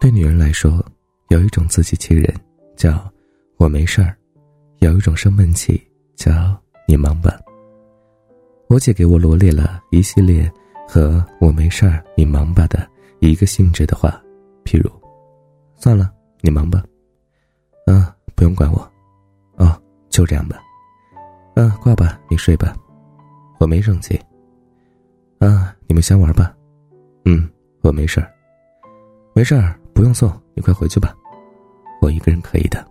对女人来说，有一种自欺欺人，叫“我没事儿”；有一种生闷气，叫“你忙吧”。我姐给我罗列了一系列和我没事儿，你忙吧的一个性质的话，譬如：“算了，你忙吧。”“嗯，不用管我。”“哦，就这样吧。”“嗯，挂吧，你睡吧。”“我没生气。”“啊，你们先玩吧。”“嗯，我没事儿。”“没事儿。”不用送，你快回去吧，我一个人可以的。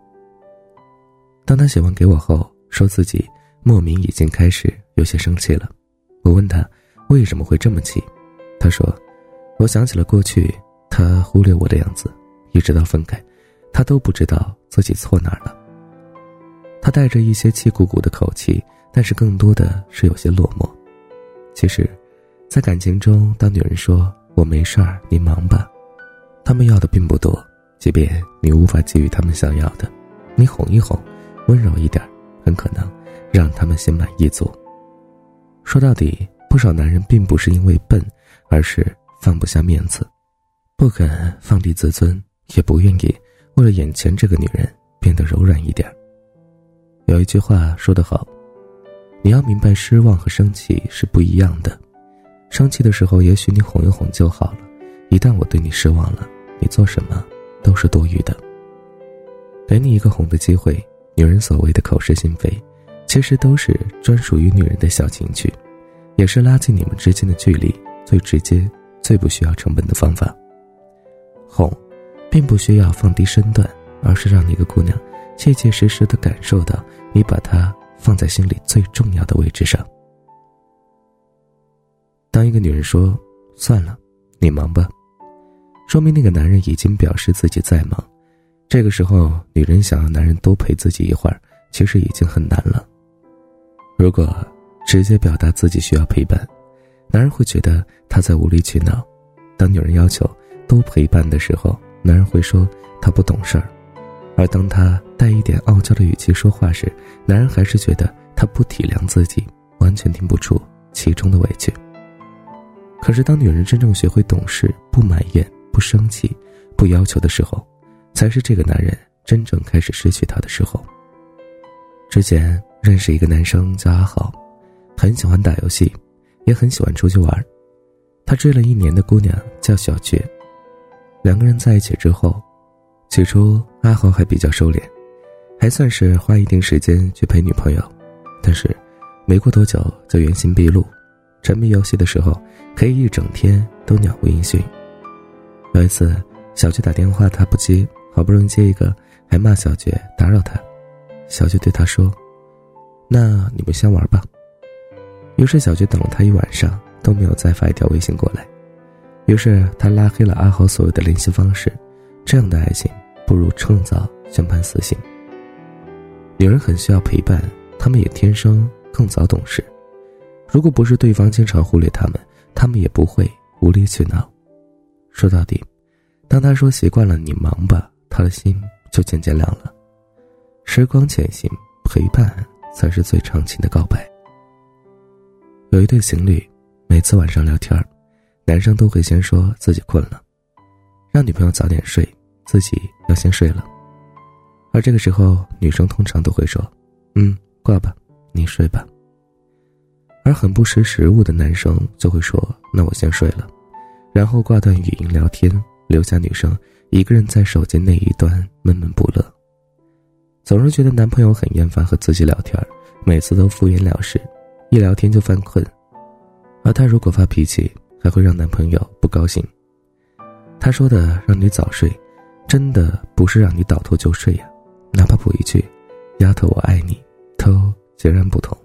当他写完给我后，说自己莫名已经开始有些生气了。我问他为什么会这么气，他说：“我想起了过去他忽略我的样子，一直到分开，他都不知道自己错哪儿了。”他带着一些气鼓鼓的口气，但是更多的是有些落寞。其实，在感情中，当女人说我没事儿，你忙吧。他们要的并不多，即便你无法给予他们想要的，你哄一哄，温柔一点，很可能让他们心满意足。说到底，不少男人并不是因为笨，而是放不下面子，不肯放低自尊，也不愿意为了眼前这个女人变得柔软一点。有一句话说得好，你要明白失望和生气是不一样的，生气的时候也许你哄一哄就好了，一旦我对你失望了。你做什么都是多余的。给你一个哄的机会，女人所谓的口是心非，其实都是专属于女人的小情趣，也是拉近你们之间的距离最直接、最不需要成本的方法。哄，并不需要放低身段，而是让一个姑娘切切实实的感受到你把她放在心里最重要的位置上。当一个女人说：“算了，你忙吧。”说明那个男人已经表示自己在忙，这个时候女人想要男人多陪自己一会儿，其实已经很难了。如果直接表达自己需要陪伴，男人会觉得他在无理取闹；当女人要求多陪伴的时候，男人会说他不懂事儿；而当他带一点傲娇的语气说话时，男人还是觉得他不体谅自己，完全听不出其中的委屈。可是当女人真正学会懂事，不埋怨。不生气，不要求的时候，才是这个男人真正开始失去他的时候。之前认识一个男生叫阿豪，很喜欢打游戏，也很喜欢出去玩。他追了一年的姑娘叫小绝，两个人在一起之后，起初阿豪还比较收敛，还算是花一定时间去陪女朋友，但是没过多久就原形毕露，沉迷游戏的时候可以一整天都鸟无音讯。有一次，小菊打电话，他不接，好不容易接一个，还骂小菊打扰他。小菊对他说：“那你们先玩吧。”于是小菊等了他一晚上都没有再发一条微信过来，于是他拉黑了阿豪所有的联系方式。这样的爱情不如趁早宣判死刑。女人很需要陪伴，她们也天生更早懂事。如果不是对方经常忽略她们，她们也不会无理取闹。说到底，当他说习惯了你忙吧，他的心就渐渐凉了。时光浅行，陪伴才是最长情的告白。有一对情侣，每次晚上聊天，男生都会先说自己困了，让女朋友早点睡，自己要先睡了。而这个时候，女生通常都会说：“嗯，挂吧，你睡吧。”而很不识时务的男生就会说：“那我先睡了。”然后挂断语音聊天，留下女生一个人在手机那一端闷闷不乐。总是觉得男朋友很厌烦和自己聊天，每次都敷衍了事，一聊天就犯困。而他如果发脾气，还会让男朋友不高兴。他说的让你早睡，真的不是让你倒头就睡呀，哪怕补一句“丫头我爱你”，都截然不同。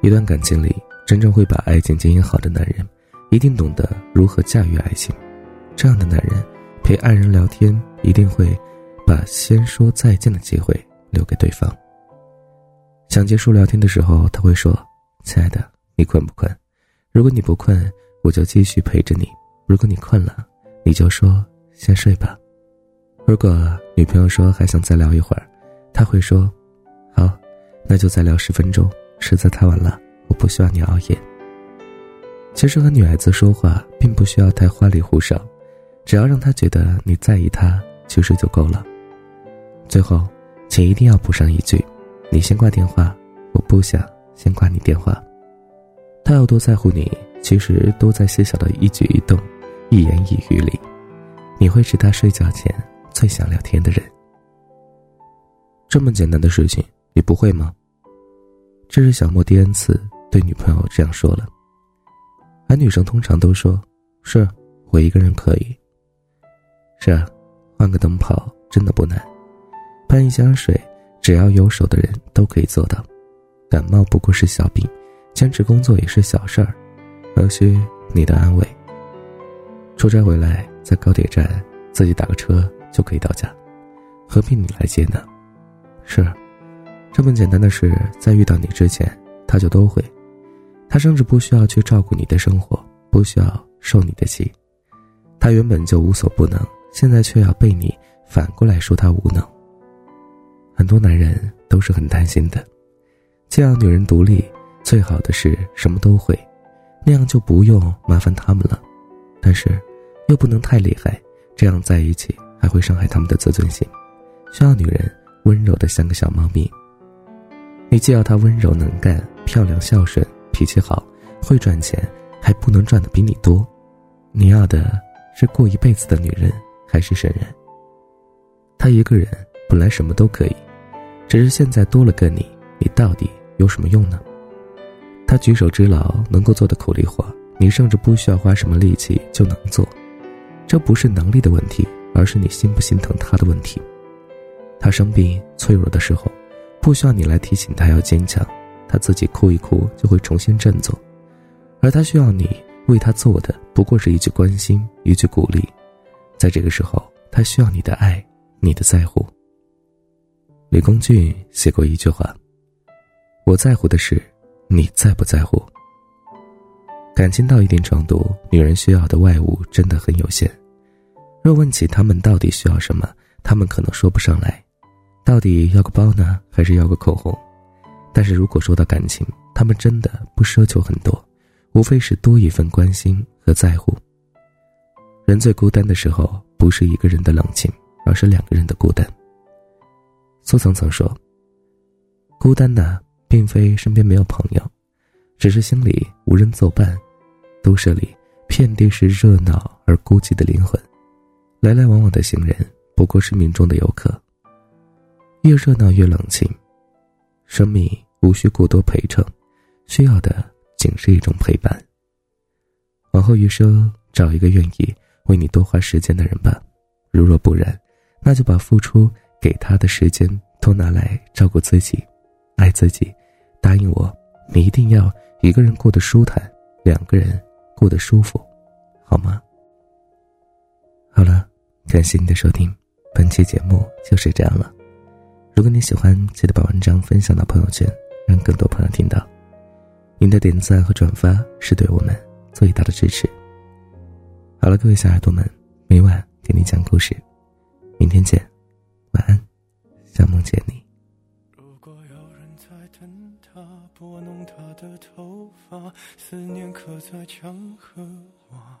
一段感情里，真正会把爱情经营好的男人。一定懂得如何驾驭爱情，这样的男人陪爱人聊天，一定会把先说再见的机会留给对方。想结束聊天的时候，他会说：“亲爱的，你困不困？如果你不困，我就继续陪着你；如果你困了，你就说先睡吧。”如果女朋友说还想再聊一会儿，他会说：“好，那就再聊十分钟。实在太晚了，我不需要你熬夜。”其实和女孩子说话，并不需要太花里胡哨，只要让她觉得你在意她，其实就够了。最后，请一定要补上一句：你先挂电话，我不想先挂你电话。他有多在乎你，其实都在细小的一举一动、一言一语里。你会是他睡觉前最想聊天的人。这么简单的事情，你不会吗？这是小莫第 N 次对女朋友这样说了。而女生通常都说：“是我一个人可以。”是啊，换个灯泡真的不难，搬一箱水，只要有手的人都可以做到。感冒不过是小病，坚持工作也是小事儿，何须你的安慰？出差回来，在高铁站自己打个车就可以到家，何必你来接呢？是，这么简单的事，在遇到你之前，他就都会。他甚至不需要去照顾你的生活，不需要受你的气，他原本就无所不能。现在却要被你反过来说他无能。很多男人都是很担心的，既要女人独立，最好的是什么都会，那样就不用麻烦他们了。但是，又不能太厉害，这样在一起还会伤害他们的自尊心。需要女人温柔的像个小猫咪。你既要她温柔能干、漂亮孝顺、脾气好、会赚钱，还不能赚的比你多。你要的是过一辈子的女人。还是神人。他一个人本来什么都可以，只是现在多了个你，你到底有什么用呢？他举手之劳能够做的苦力活，你甚至不需要花什么力气就能做。这不是能力的问题，而是你心不心疼他的问题。他生病脆弱的时候，不需要你来提醒他要坚强，他自己哭一哭就会重新振作。而他需要你为他做的，不过是一句关心，一句鼓励。在这个时候，他需要你的爱，你的在乎。李光俊写过一句话：“我在乎的是，你在不在乎。”感情到一定程度，女人需要的外物真的很有限。若问起他们到底需要什么，他们可能说不上来，到底要个包呢，还是要个口红？但是如果说到感情，他们真的不奢求很多，无非是多一份关心和在乎。人最孤单的时候，不是一个人的冷清，而是两个人的孤单。苏曾曾说：“孤单的并非身边没有朋友，只是心里无人作伴。都市里遍地是热闹而孤寂的灵魂，来来往往的行人不过是命中的游客。越热闹越冷清，生命无需过多陪衬，需要的仅是一种陪伴。往后余生，找一个愿意。”为你多花时间的人吧，如若不然，那就把付出给他的时间都拿来照顾自己，爱自己。答应我，你一定要一个人过得舒坦，两个人过得舒服，好吗？好了，感谢你的收听，本期节目就是这样了。如果你喜欢，记得把文章分享到朋友圈，让更多朋友听到。您的点赞和转发是对我们最大的支持。好了，各位小耳朵们，每晚给你讲故事，明天见，晚安，想梦见你。如果有人在等他，拨弄他的头发，思念刻在墙和瓦。